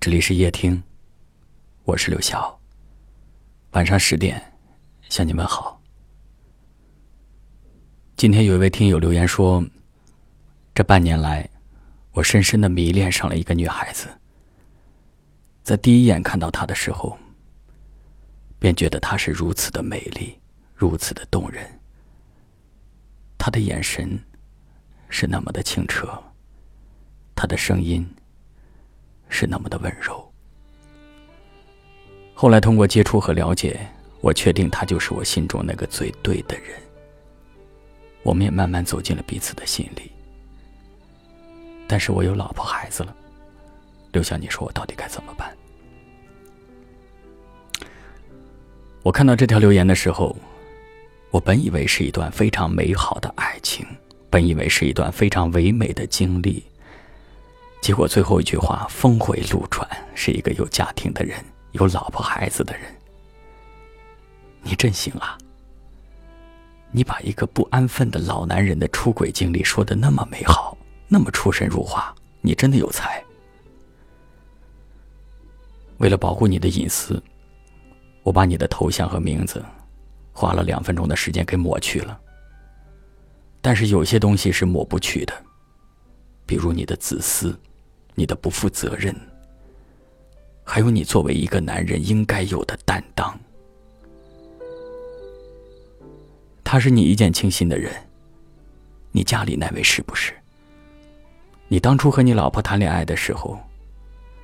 这里是夜听，我是刘晓。晚上十点向你问好。今天有一位听友留言说，这半年来，我深深的迷恋上了一个女孩子。在第一眼看到她的时候，便觉得她是如此的美丽，如此的动人。她的眼神是那么的清澈，她的声音是那么的温柔。后来通过接触和了解，我确定他就是我心中那个最对的人。我们也慢慢走进了彼此的心里。但是我有老婆孩子了，刘翔，你说我到底该怎么办？我看到这条留言的时候，我本以为是一段非常美好的爱情，本以为是一段非常唯美的经历。结果最后一句话峰回路转，是一个有家庭的人，有老婆孩子的人。你真行啊！你把一个不安分的老男人的出轨经历说的那么美好，那么出神入化，你真的有才。为了保护你的隐私。我把你的头像和名字，花了两分钟的时间给抹去了。但是有些东西是抹不去的，比如你的自私，你的不负责任，还有你作为一个男人应该有的担当。他是你一见倾心的人，你家里那位是不是？你当初和你老婆谈恋爱的时候。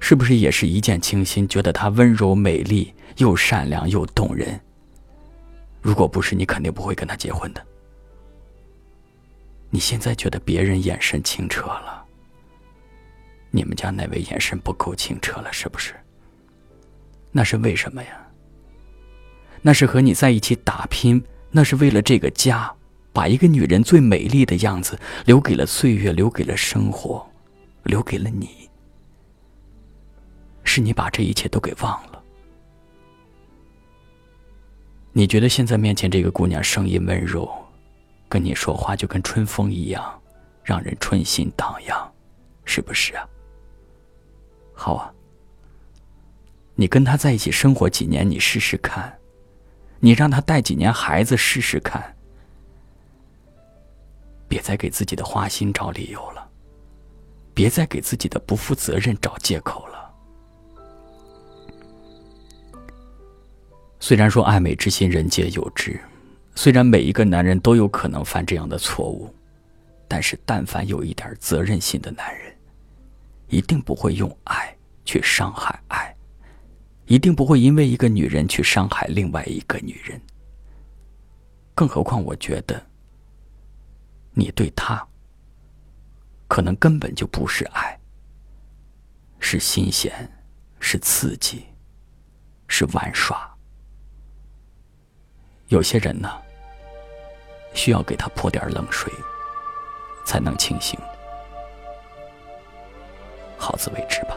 是不是也是一见倾心，觉得她温柔美丽，又善良又动人？如果不是，你肯定不会跟她结婚的。你现在觉得别人眼神清澈了，你们家那位眼神不够清澈了，是不是？那是为什么呀？那是和你在一起打拼，那是为了这个家，把一个女人最美丽的样子留给了岁月，留给了生活，留给了你。是你把这一切都给忘了。你觉得现在面前这个姑娘声音温柔，跟你说话就跟春风一样，让人春心荡漾，是不是啊？好啊，你跟他在一起生活几年，你试试看，你让他带几年孩子试试看，别再给自己的花心找理由了，别再给自己的不负责任找借口了。虽然说爱美之心人皆有之，虽然每一个男人都有可能犯这样的错误，但是但凡有一点责任心的男人，一定不会用爱去伤害爱，一定不会因为一个女人去伤害另外一个女人。更何况，我觉得你对他可能根本就不是爱，是新鲜，是刺激，是玩耍。有些人呢，需要给他泼点冷水，才能清醒。好自为之吧。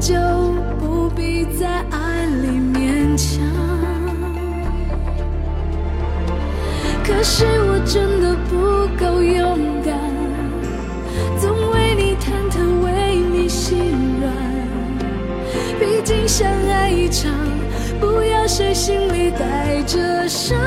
就不必在爱里勉强。可是我真的不够勇敢，总为你忐忑，为你心软。毕竟相爱一场。不要谁心里带着伤，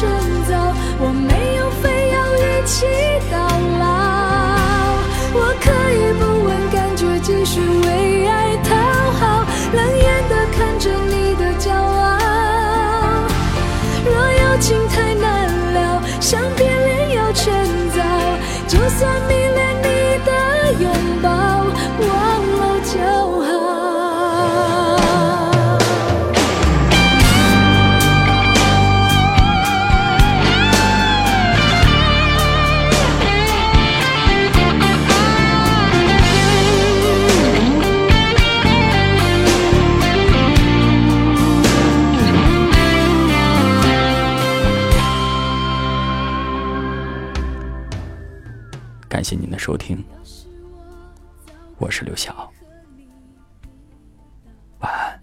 这感谢您的收听，我是刘晓，晚安。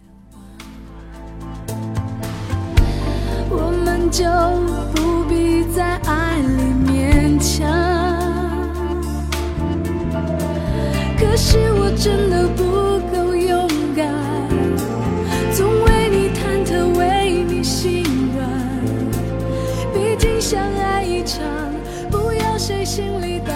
我们就不必在爱里勉强。可是我真的不够勇敢，总为你忐忑，为你心软。毕竟相爱一场，不要谁心里担